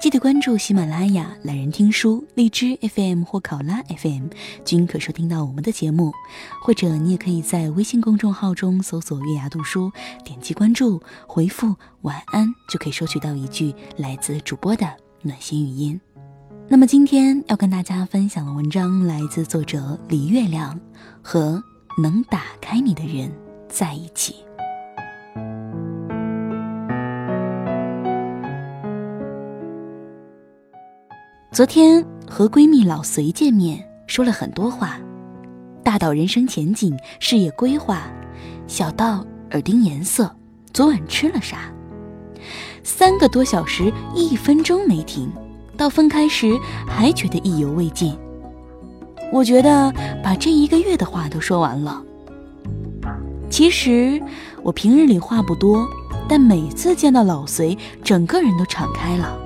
记得关注喜马拉雅、懒人听书、荔枝 FM 或考拉 FM，均可收听到我们的节目。或者你也可以在微信公众号中搜索“月牙读书”，点击关注，回复“晚安”就可以收取到一句来自主播的暖心语音。那么今天要跟大家分享的文章来自作者李月亮，和能打开你的人在一起。昨天和闺蜜老隋见面，说了很多话，大到人生前景、事业规划，小到耳钉颜色，昨晚吃了啥，三个多小时，一分钟没停，到分开时还觉得意犹未尽。我觉得把这一个月的话都说完了。其实我平日里话不多，但每次见到老隋，整个人都敞开了。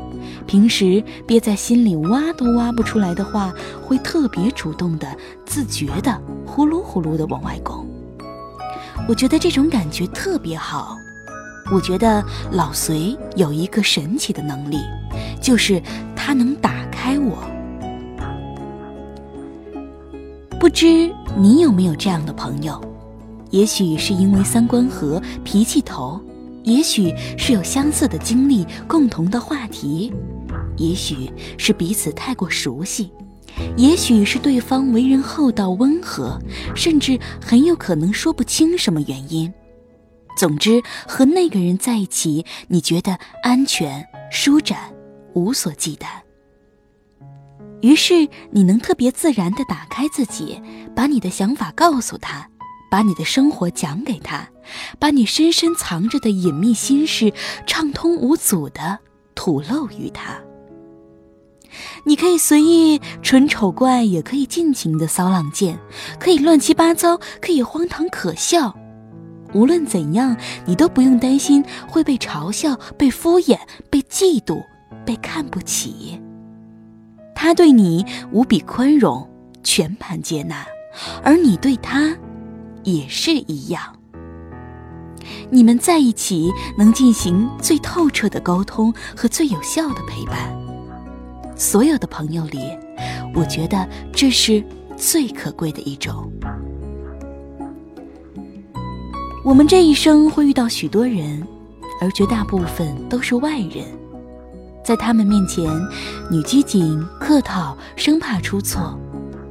平时憋在心里挖都挖不出来的话，会特别主动的、自觉的呼噜呼噜的往外拱。我觉得这种感觉特别好。我觉得老隋有一个神奇的能力，就是他能打开我。不知你有没有这样的朋友？也许是因为三观合、脾气投，也许是有相似的经历、共同的话题。也许是彼此太过熟悉，也许是对方为人厚道温和，甚至很有可能说不清什么原因。总之，和那个人在一起，你觉得安全、舒展、无所忌惮。于是，你能特别自然地打开自己，把你的想法告诉他，把你的生活讲给他，把你深深藏着的隐秘心事畅通无阻地吐露于他。你可以随意纯丑怪，也可以尽情的骚浪贱，可以乱七八糟，可以荒唐可笑。无论怎样，你都不用担心会被嘲笑、被敷衍、被嫉妒、被看不起。他对你无比宽容，全盘接纳，而你对他也是一样。你们在一起能进行最透彻的沟通和最有效的陪伴。所有的朋友里，我觉得这是最可贵的一种。我们这一生会遇到许多人，而绝大部分都是外人。在他们面前，你拘谨、客套，生怕出错；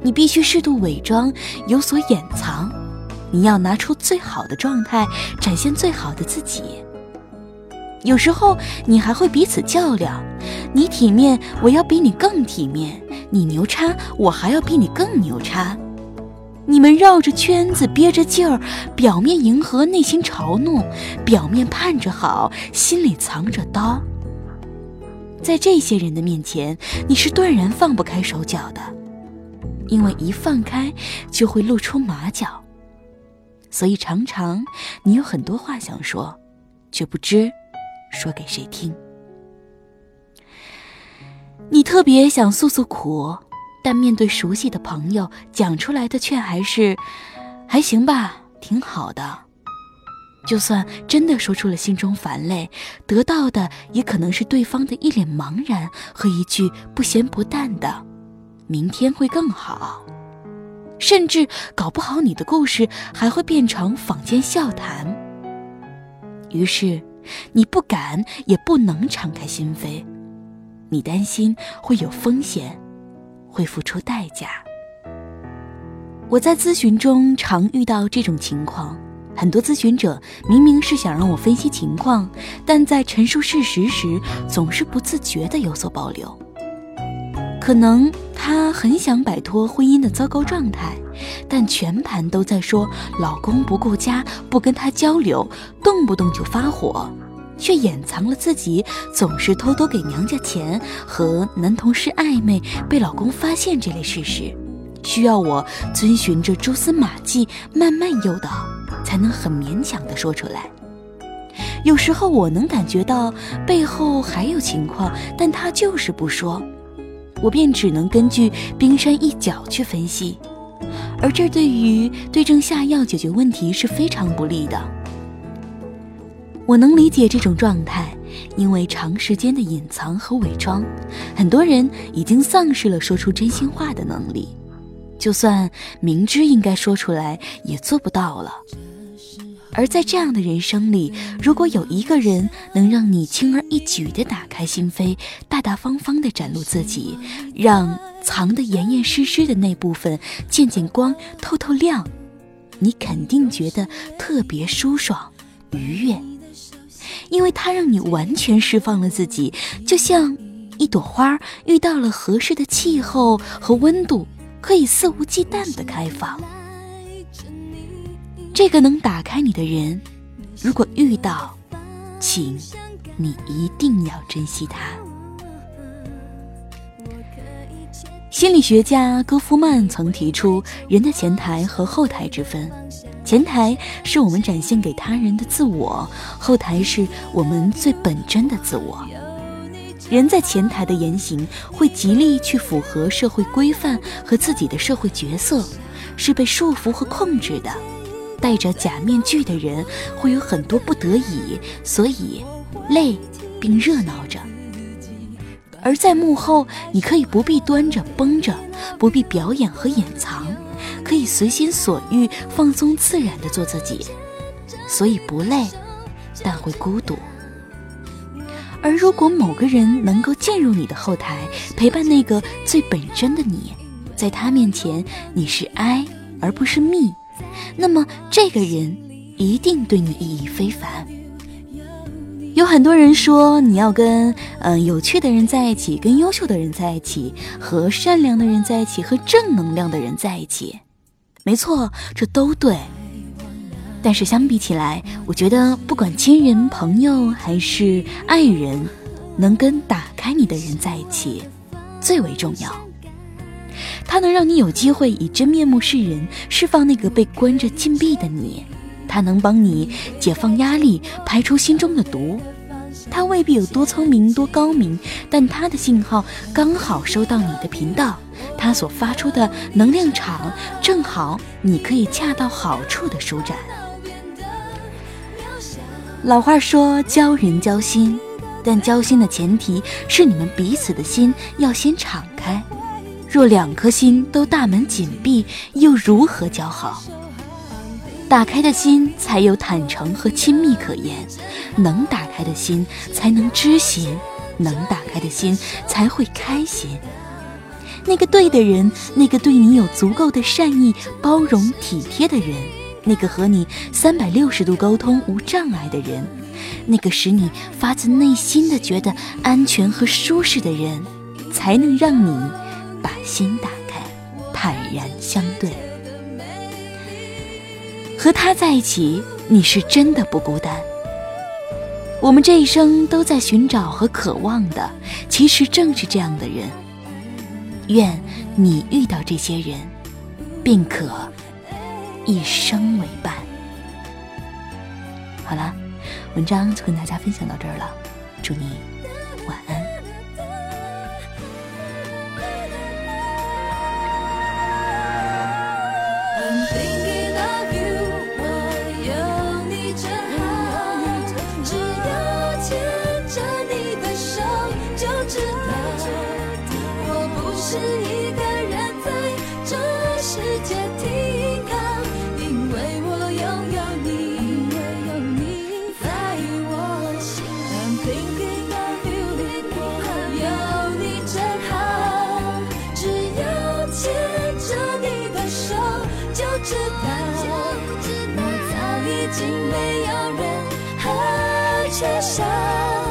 你必须适度伪装，有所掩藏；你要拿出最好的状态，展现最好的自己。有时候，你还会彼此较量。你体面，我要比你更体面；你牛叉，我还要比你更牛叉。你们绕着圈子，憋着劲儿，表面迎合，内心嘲弄；表面盼着好，心里藏着刀。在这些人的面前，你是断然放不开手脚的，因为一放开就会露出马脚。所以常常你有很多话想说，却不知说给谁听。你特别想诉诉苦，但面对熟悉的朋友，讲出来的却还是“还行吧，挺好的”。就算真的说出了心中烦累，得到的也可能是对方的一脸茫然和一句不咸不淡的“明天会更好”，甚至搞不好你的故事还会变成坊间笑谈。于是，你不敢也不能敞开心扉。你担心会有风险，会付出代价。我在咨询中常遇到这种情况，很多咨询者明明是想让我分析情况，但在陈述事实时总是不自觉地有所保留。可能他很想摆脱婚姻的糟糕状态，但全盘都在说老公不顾家，不跟他交流，动不动就发火。却掩藏了自己总是偷偷给娘家钱和男同事暧昧被老公发现这类事实，需要我遵循着蛛丝马迹慢慢诱导，才能很勉强的说出来。有时候我能感觉到背后还有情况，但他就是不说，我便只能根据冰山一角去分析，而这对于对症下药解决问题是非常不利的。我能理解这种状态，因为长时间的隐藏和伪装，很多人已经丧失了说出真心话的能力，就算明知应该说出来，也做不到了。而在这样的人生里，如果有一个人能让你轻而易举地打开心扉，大大方方地展露自己，让藏得严严实实的那部分见见光、透透亮，你肯定觉得特别舒爽、愉悦，因为它让你完全释放了自己，就像一朵花遇到了合适的气候和温度，可以肆无忌惮地开放。这个能打开你的人，如果遇到，请你一定要珍惜他。心理学家戈夫曼曾提出人的前台和后台之分，前台是我们展现给他人的自我，后台是我们最本真的自我。人在前台的言行会极力去符合社会规范和自己的社会角色，是被束缚和控制的。戴着假面具的人会有很多不得已，所以累并热闹着；而在幕后，你可以不必端着绷着，不必表演和掩藏，可以随心所欲、放松自然地做自己，所以不累，但会孤独。而如果某个人能够进入你的后台，陪伴那个最本真的你，在他面前，你是哀而不是蜜。那么，这个人一定对你意义非凡。有很多人说，你要跟嗯有趣的人在一起，跟优秀的人在一起，和善良的人在一起，和正能量的人在一起。没错，这都对。但是相比起来，我觉得不管亲人、朋友还是爱人，能跟打开你的人在一起，最为重要。他能让你有机会以真面目示人，释放那个被关着禁闭的你；他能帮你解放压力，排除心中的毒。他未必有多聪明、多高明，但他的信号刚好收到你的频道，它所发出的能量场正好你可以恰到好处的舒展。老话说交人交心，但交心的前提是你们彼此的心要先敞开。若两颗心都大门紧闭，又如何交好？打开的心才有坦诚和亲密可言，能打开的心才能知心，能打开的心才会开心。那个对的人，那个对你有足够的善意、包容、体贴的人，那个和你三百六十度沟通无障碍的人，那个使你发自内心的觉得安全和舒适的人，才能让你。把心打开，坦然相对，和他在一起，你是真的不孤单。我们这一生都在寻找和渴望的，其实正是这样的人。愿你遇到这些人，并可一生为伴。好了，文章就跟大家分享到这儿了，祝你晚安。是一个人在这世界停靠，因为我拥有你，在我心。有你真好，只要牵着你的手，就知道我早已经没有人和缺少。